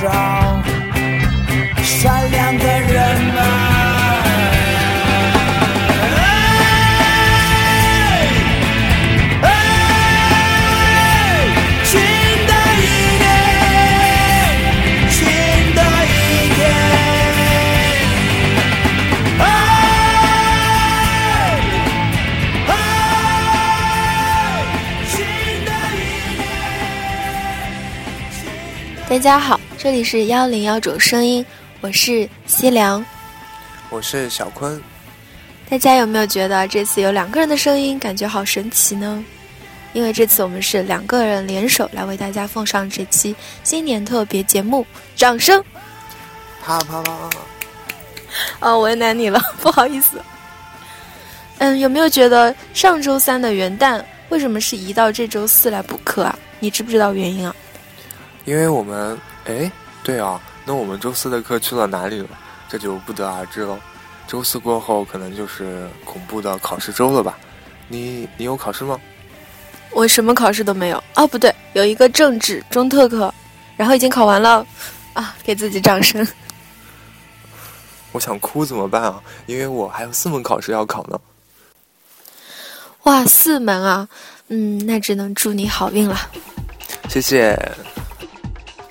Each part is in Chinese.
光普照，善良的人们。新的一年，新的一天，哎！哎，新的一年。大家好，这里是幺零幺种声音，我是西凉。我是小坤，大家有没有觉得这次有两个人的声音，感觉好神奇呢？因为这次我们是两个人联手来为大家奉上这期新年特别节目，掌声！啪啪啪！哦，为难你了，不好意思。嗯，有没有觉得上周三的元旦为什么是移到这周四来补课啊？你知不知道原因啊？因为我们，哎，对啊，那我们周四的课去了哪里了？这就不得而知喽。周四过后，可能就是恐怖的考试周了吧？你你有考试吗？我什么考试都没有哦，不对，有一个政治中特课，然后已经考完了，啊，给自己掌声。我想哭怎么办啊？因为我还有四门考试要考呢。哇，四门啊，嗯，那只能祝你好运了。谢谢。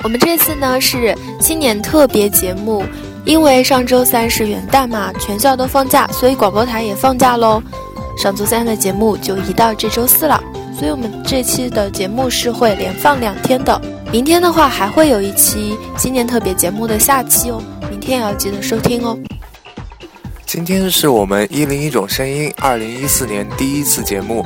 我们这次呢是新年特别节目，因为上周三是元旦嘛，全校都放假，所以广播台也放假喽。上周三的节目就移到这周四了，所以我们这期的节目是会连放两天的。明天的话还会有一期新年特别节目的下期哦，明天也要记得收听哦。今天是我们一零一种声音二零一四年第一次节目。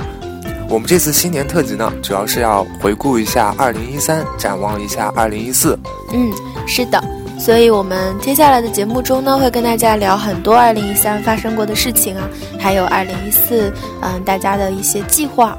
我们这次新年特辑呢，主要是要回顾一下二零一三，展望一下二零一四。嗯，是的，所以我们接下来的节目中呢，会跟大家聊很多二零一三发生过的事情啊，还有二零一四，嗯，大家的一些计划。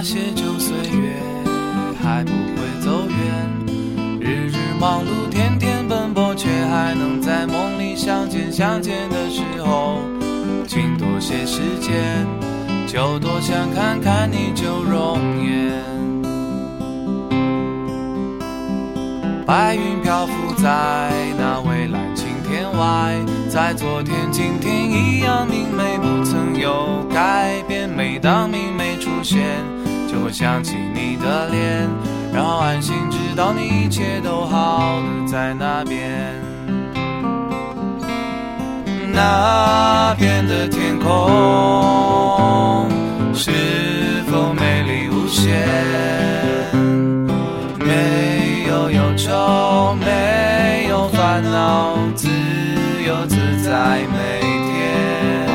那些旧岁月还不会走远，日日忙碌，天天奔波，却还能在梦里相见。相见的时候，请多些时间，就多想看看你旧容颜。白云漂浮在那蔚蓝晴天外，在昨天、今天一样明媚，不曾有改变。每当明媚出现，就会想起你的脸，然后安心知道你一切都好的在那边，那边的天空是否美丽无限？没有忧愁，没有烦恼，自由自在每天。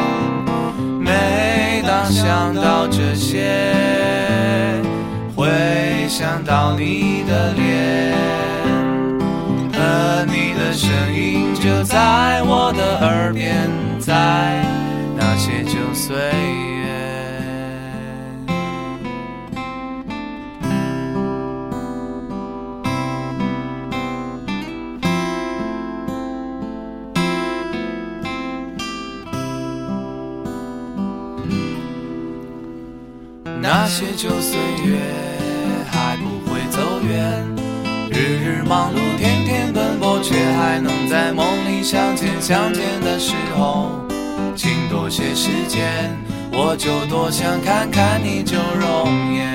每当想到这些，会想到你的脸和你的声音，就在我的耳边，在那些旧岁月。那些旧岁月远，日日忙碌，天天奔波，却还能在梦里相见。相见的时候，请多些时间，我就多想看看你旧容颜。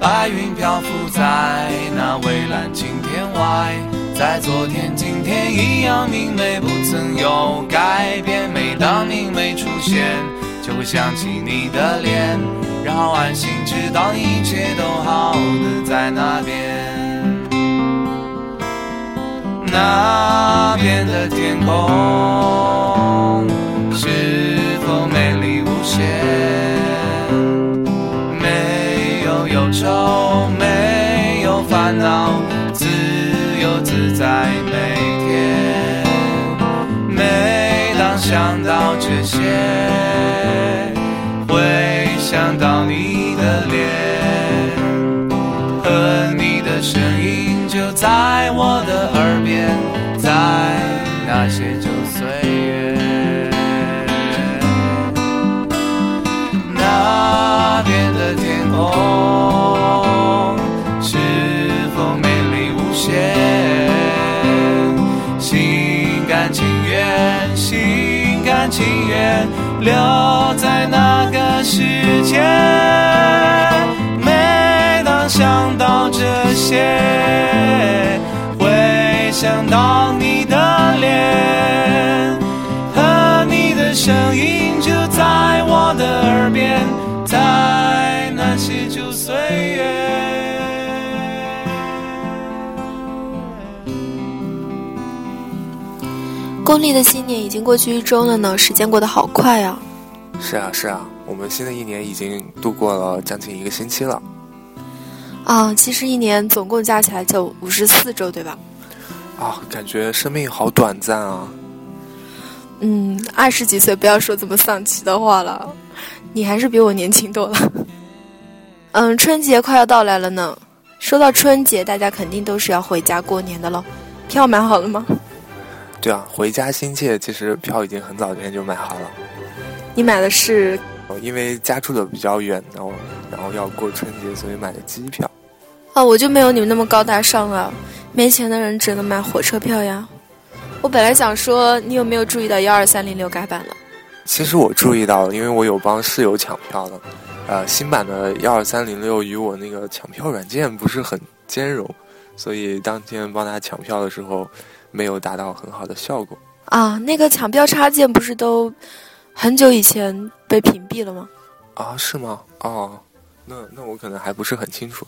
白云漂浮在那蔚蓝晴天外，在昨天、今天一样明媚，不曾有改变。每当明媚出现，就会想起你的脸，然后安心知道一切都好的在那边。那边的天空是否美丽无限？没有忧愁，没有烦恼，自由自在每天。每当想情愿留在那个世界。每当想到这些，会想到你的脸和你的声音，就在我的耳边，在公历的新年已经过去一周了呢，时间过得好快啊！是啊是啊，我们新的一年已经度过了将近一个星期了。啊，其实一年总共加起来就五十四周，对吧？啊，感觉生命好短暂啊！嗯，二十几岁不要说这么丧气的话了，你还是比我年轻多了。嗯，春节快要到来了呢。说到春节，大家肯定都是要回家过年的喽。票买好了吗？对啊，回家心切，其实票已经很早之前就买好了。你买的是？因为家住的比较远，然后然后要过春节，所以买的机票。啊，我就没有你们那么高大上了，没钱的人只能买火车票呀。我本来想说，你有没有注意到幺二三零六改版了？其实我注意到了，因为我有帮室友抢票的。呃，新版的幺二三零六与我那个抢票软件不是很兼容，所以当天帮他抢票的时候，没有达到很好的效果。啊，那个抢票插件不是都很久以前被屏蔽了吗？啊，是吗？哦，那那我可能还不是很清楚。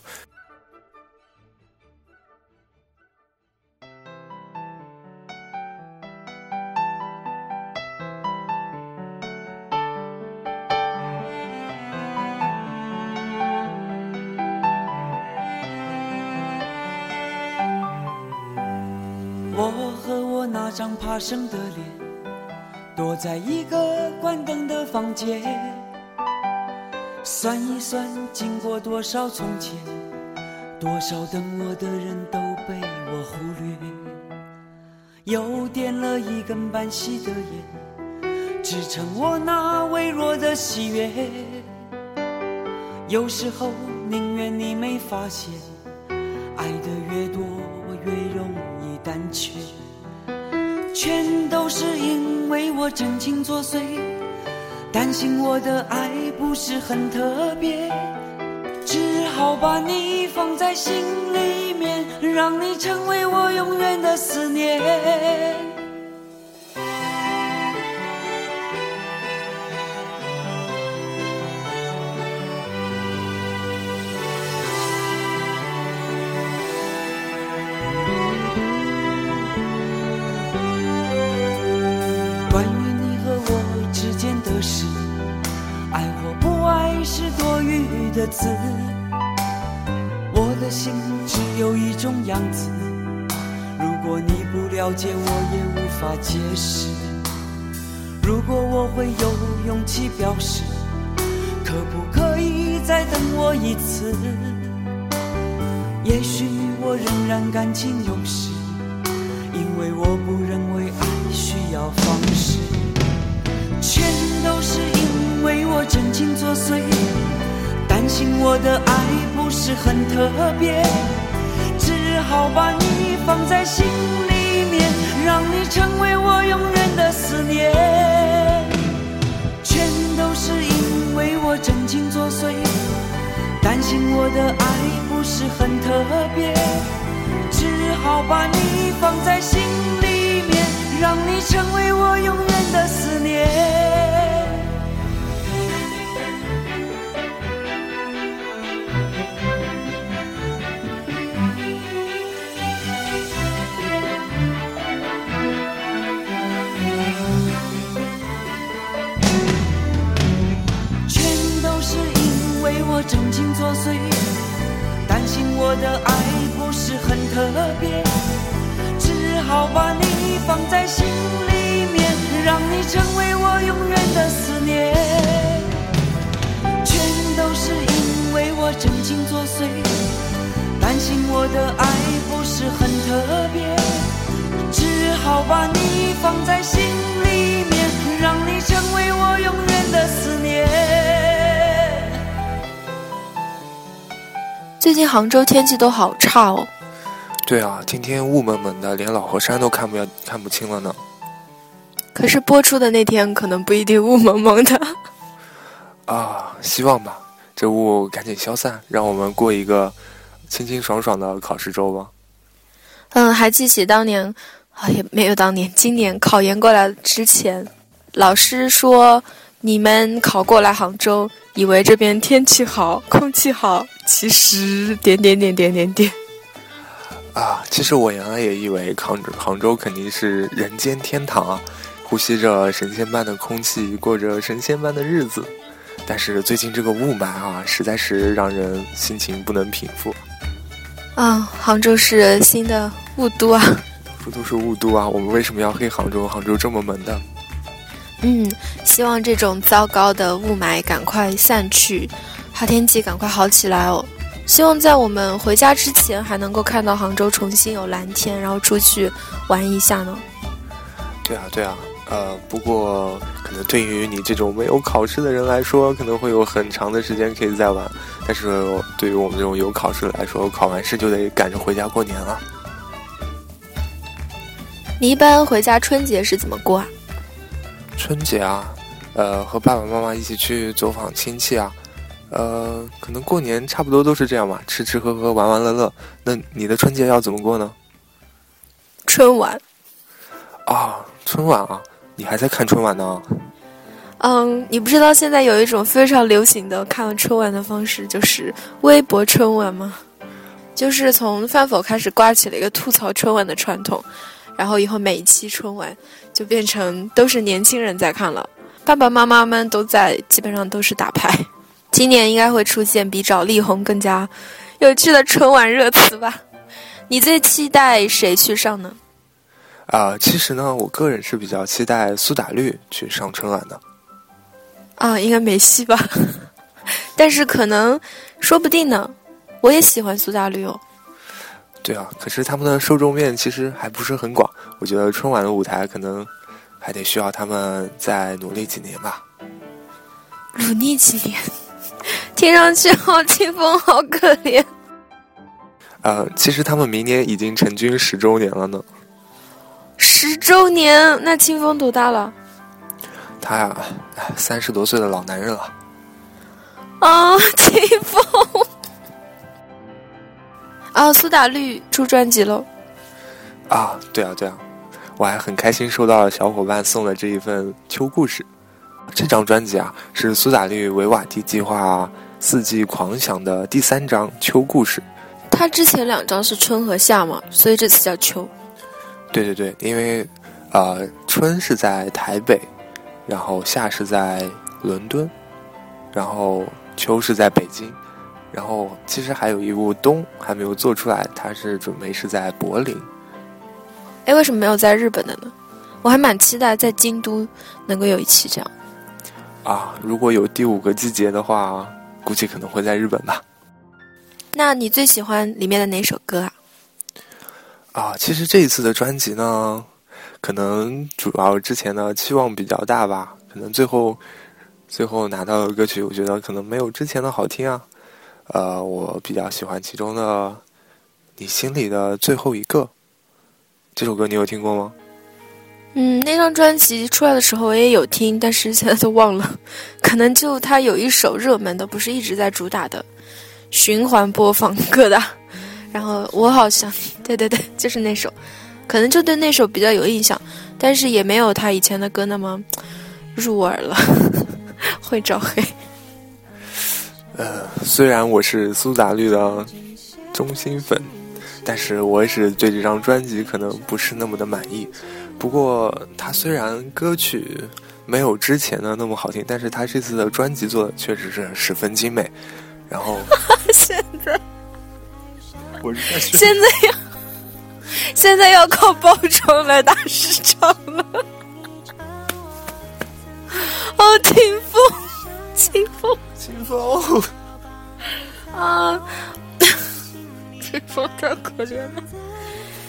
张怕生的脸，躲在一个关灯的房间，算一算经过多少从前，多少等我的人都被我忽略，又点了一根半熄的烟，支撑我那微弱的喜悦。有时候宁愿你没发现，爱的越多我真情作祟，担心我的爱不是很特别，只好把你放在心里面，让你成为我永远的思念。解释。如果我会有勇气表示，可不可以再等我一次？也许我仍然感情用事，因为我不认为爱需要方式，全都是因为我真情作祟，担心我的爱不是很特别，只好把你放在心里面，让你成为我永远的思念。全都是因为我真情作祟，担心我的爱不是很特别，只好把你放在心里面，让你成为我永远的思念。真情作祟，担心我的爱不是很特别，只好把你放在心里面，让你成为我永远的最近杭州天气都好差哦。对啊，今天雾蒙蒙的，连老河山都看不看不清了呢。可是播出的那天可能不一定雾蒙蒙的。啊，希望吧，这雾赶紧消散，让我们过一个清清爽爽的考试周吧。嗯，还记起当年，啊也没有当年，今年考研过来之前，老师说你们考过来杭州，以为这边天气好，空气好，其实点点点点点点。啊，其实我原来也以为杭州杭州肯定是人间天堂啊，呼吸着神仙般的空气，过着神仙般的日子。但是最近这个雾霾啊，实在是让人心情不能平复。啊，杭州是新的雾都啊。不都是雾都啊？我们为什么要黑杭州？杭州这么萌的。嗯，希望这种糟糕的雾霾赶快散去，好天气赶快好起来哦。希望在我们回家之前，还能够看到杭州重新有蓝天，然后出去玩一下呢。对啊，对啊。呃，不过可能对于你这种没有考试的人来说，可能会有很长的时间可以再玩。但是对于我们这种有考试的来说，考完试就得赶着回家过年了。你一般回家春节是怎么过啊？春节啊，呃，和爸爸妈妈一起去走访亲戚啊，呃，可能过年差不多都是这样吧，吃吃喝喝，玩玩乐乐。那你的春节要怎么过呢？春晚。啊，春晚啊，你还在看春晚呢？嗯，你不知道现在有一种非常流行的看春晚的方式，就是微博春晚吗？就是从饭否开始刮起了一个吐槽春晚的传统，然后以后每一期春晚就变成都是年轻人在看了，爸爸妈妈们都在，基本上都是打牌。今年应该会出现比找力宏更加有趣的春晚热词吧？你最期待谁去上呢？啊、其实呢，我个人是比较期待苏打绿去上春晚的。啊，应该没戏吧？但是可能，说不定呢。我也喜欢苏打绿哦。对啊，可是他们的受众面其实还不是很广，我觉得春晚的舞台可能还得需要他们再努力几年吧。努力几年，听上去好清风，好可怜。呃，其实他们明年已经成军十周年了呢。十周年，那清风多大了？他呀，三十多岁的老男人了。啊，清风，啊，苏打绿出专辑喽！啊，对啊，对啊，我还很开心收到了小伙伴送的这一份《秋故事》。这张专辑啊，是苏打绿维瓦蒂计划四季狂想的第三张《秋故事》。他之前两张是春和夏嘛，所以这次叫秋。对对对，因为，呃，春是在台北，然后夏是在伦敦，然后秋是在北京，然后其实还有一部冬还没有做出来，它是准备是在柏林。哎，为什么没有在日本的呢？我还蛮期待在京都能够有一期这样。啊，如果有第五个季节的话，估计可能会在日本吧。那你最喜欢里面的哪首歌啊？啊，其实这一次的专辑呢，可能主要之前的期望比较大吧，可能最后最后拿到的歌曲，我觉得可能没有之前的好听啊。呃，我比较喜欢其中的《你心里的最后一个》这首歌，你有听过吗？嗯，那张专辑出来的时候我也有听，但是现在都忘了。可能就它有一首热门的，不是一直在主打的循环播放歌的。然后我好像，对对对，就是那首，可能就对那首比较有印象，但是也没有他以前的歌那么入耳了，会找黑。呃，虽然我是苏打绿的忠心粉，但是我也是对这张专辑可能不是那么的满意。不过，他虽然歌曲没有之前的那么好听，但是他这次的专辑做的确实是十分精美。然后，现在，我是现在要现在要靠包装来打市场了。哦，清风，清风，清风 啊，清风太可怜了。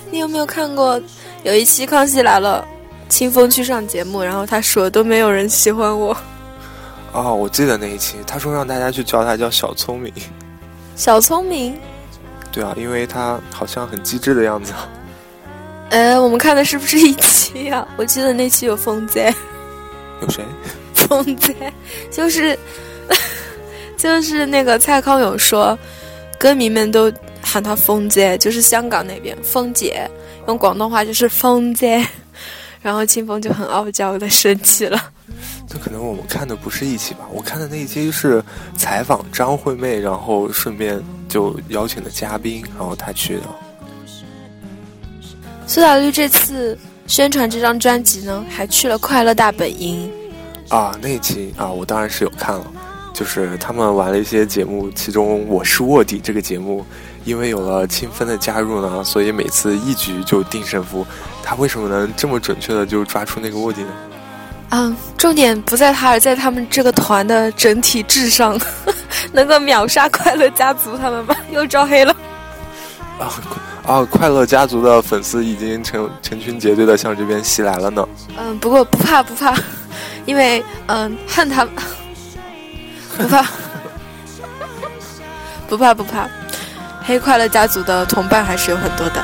你有没有看过？有一期《康熙来了》，清风去上节目，然后他说都没有人喜欢我。哦，我记得那一期，他说让大家去叫他叫小聪明。小聪明？对啊，因为他好像很机智的样子。哎，我们看的是不是一期呀？我记得那期有风灾。有谁？风灾，就是就是那个蔡康永说，歌迷们都喊他风姐，就是香港那边风姐。用广东话就是“风姐”，然后清风就很傲娇的生气了。这可能我们看的不是一期吧？我看的那一期是采访张惠妹，然后顺便就邀请的嘉宾，然后他去的。苏打绿这次宣传这张专辑呢，还去了快乐大本营。啊，那一期啊，我当然是有看了，就是他们玩了一些节目，其中《我是卧底》这个节目。因为有了清风的加入呢，所以每次一局就定胜负。他为什么能这么准确的就抓出那个卧底呢？嗯，重点不在他，而在他们这个团的整体智商，能够秒杀快乐家族他们吗？又招黑了。啊啊！快乐家族的粉丝已经成成群结队的向这边袭来了呢。嗯，不过不怕不怕，因为嗯恨他，不怕，不怕不怕，黑快乐家族的同伴还是有很多的。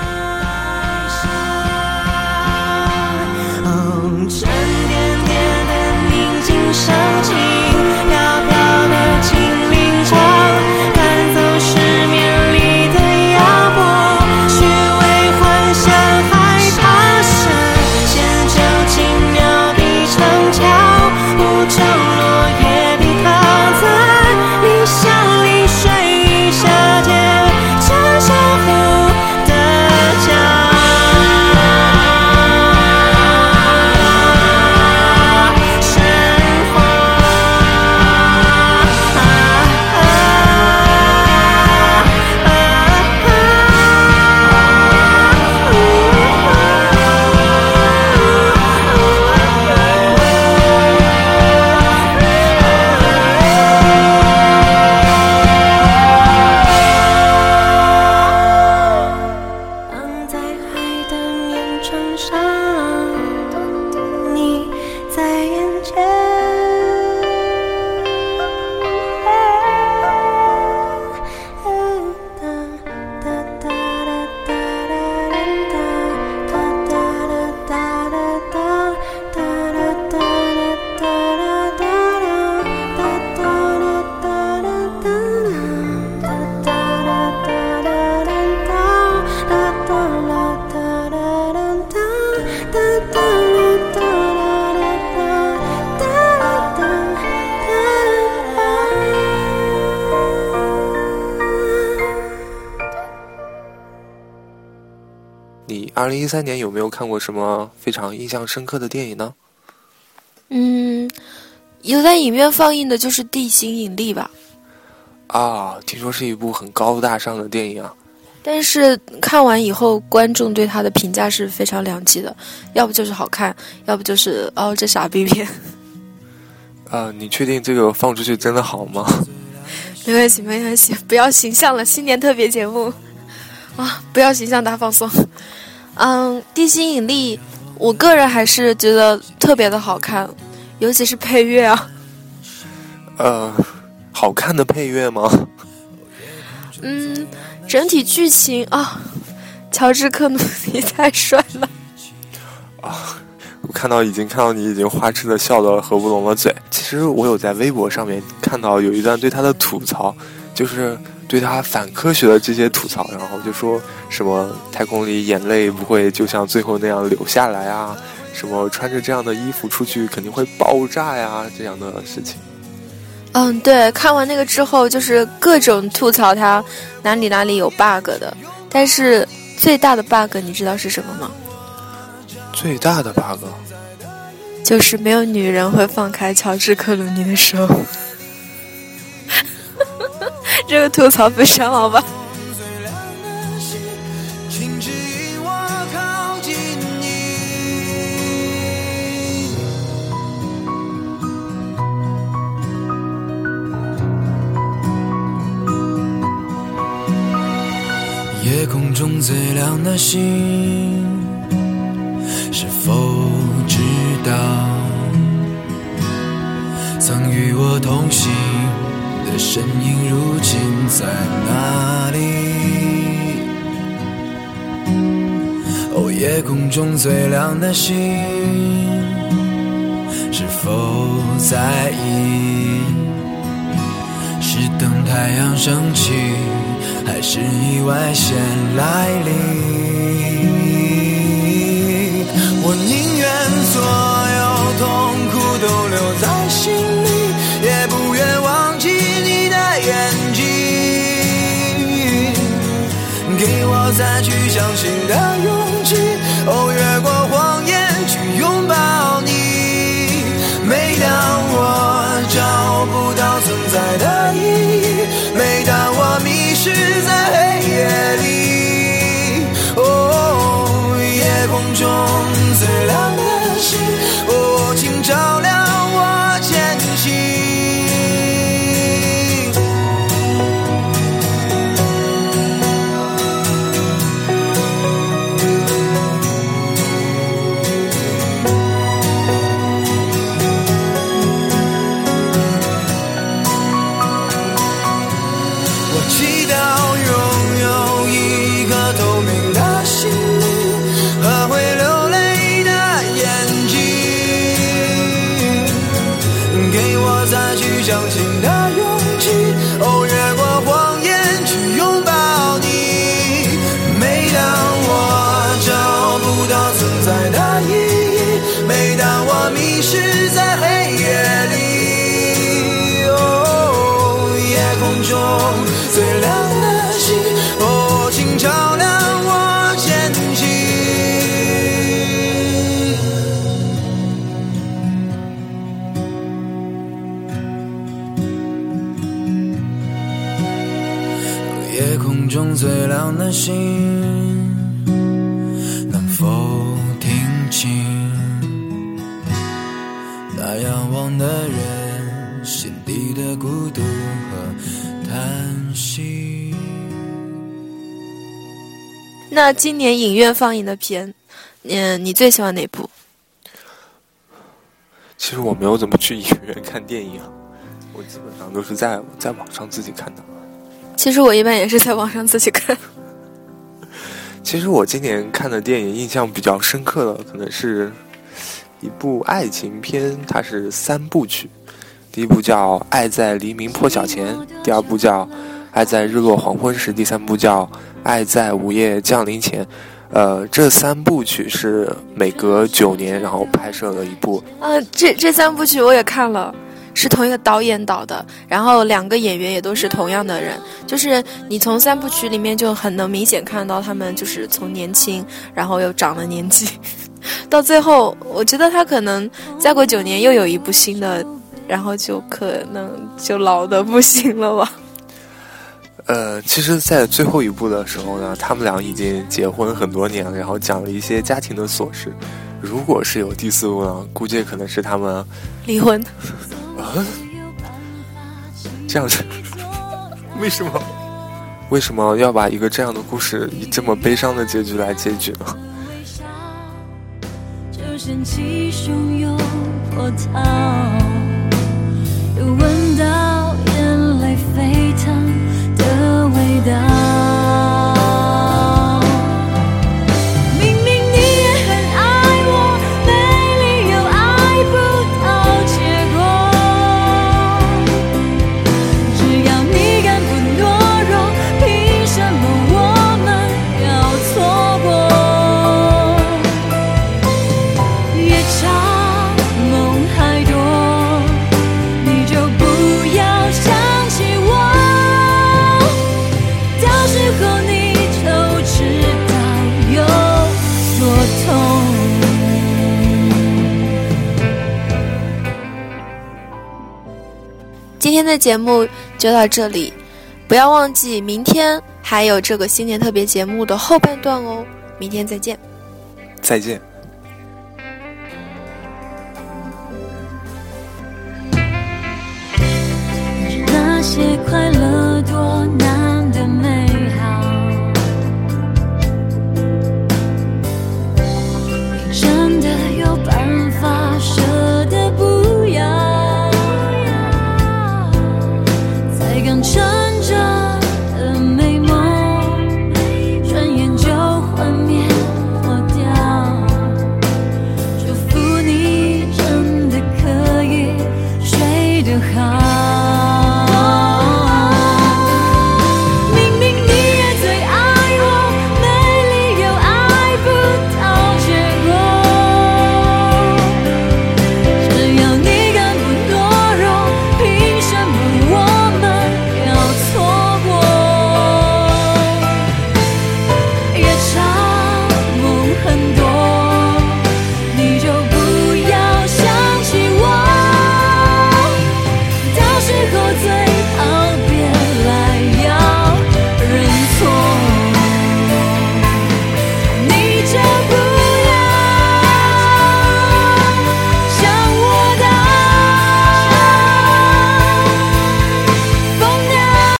的宁静，二零一三年有没有看过什么非常印象深刻的电影呢？嗯，有在影院放映的就是《地心引力》吧。啊，听说是一部很高大上的电影啊。但是看完以后，观众对他的评价是非常两极的，要不就是好看，要不就是哦这傻逼片。啊，你确定这个放出去真的好吗？没关系，没关系，不要形象了，新年特别节目 啊，不要形象大放送。嗯，地心引力，我个人还是觉得特别的好看，尤其是配乐啊。呃，好看的配乐吗？嗯，整体剧情啊，乔治克努尼太帅了。啊。我看到已经看到你已经花痴的笑得合不拢了嘴。其实我有在微博上面看到有一段对他的吐槽，就是对他反科学的这些吐槽，然后就说什么太空里眼泪不会就像最后那样流下来啊，什么穿着这样的衣服出去肯定会爆炸呀这样的事情。嗯，对，看完那个之后就是各种吐槽他哪里哪里有 bug 的，但是最大的 bug 你知道是什么吗？最大的 bug 就是没有女人会放开乔治克鲁尼的手，这个吐槽非常好吧？夜空中最亮的星。是否知道，曾与我同行的身影，如今在哪里？哦，夜空中最亮的星，是否在意？是等太阳升起，还是意外先来临？我宁愿所再去相信的勇气，哦，越过亮的星，能否听清那仰望的人心底的孤独和叹息？那今年影院放映的片，嗯，你最喜欢哪部？其实我没有怎么去影院看电影，我基本上都是在在网上自己看的。其实我一般也是在网上自己看。其实我今年看的电影印象比较深刻的，可能是一部爱情片，它是三部曲。第一部叫《爱在黎明破晓前》，第二部叫《爱在日落黄昏时》，第三部叫《爱在午夜降临前》。呃，这三部曲是每隔九年然后拍摄了一部。啊，这这三部曲我也看了。是同一个导演导的，然后两个演员也都是同样的人，就是你从三部曲里面就很能明显看到他们就是从年轻，然后又长了年纪，到最后，我觉得他可能再过九年又有一部新的，然后就可能就老的不行了吧。呃，其实，在最后一部的时候呢，他们俩已经结婚很多年了，然后讲了一些家庭的琐事。如果是有第四部呢，估计可能是他们离婚。啊，这样子，为什么？为什么要把一个这样的故事以这么悲伤的结局来结局呢？又闻到眼泪沸腾的味道。的节目就到这里，不要忘记明天还有这个新年特别节目的后半段哦。明天再见。再见。那些快乐多难。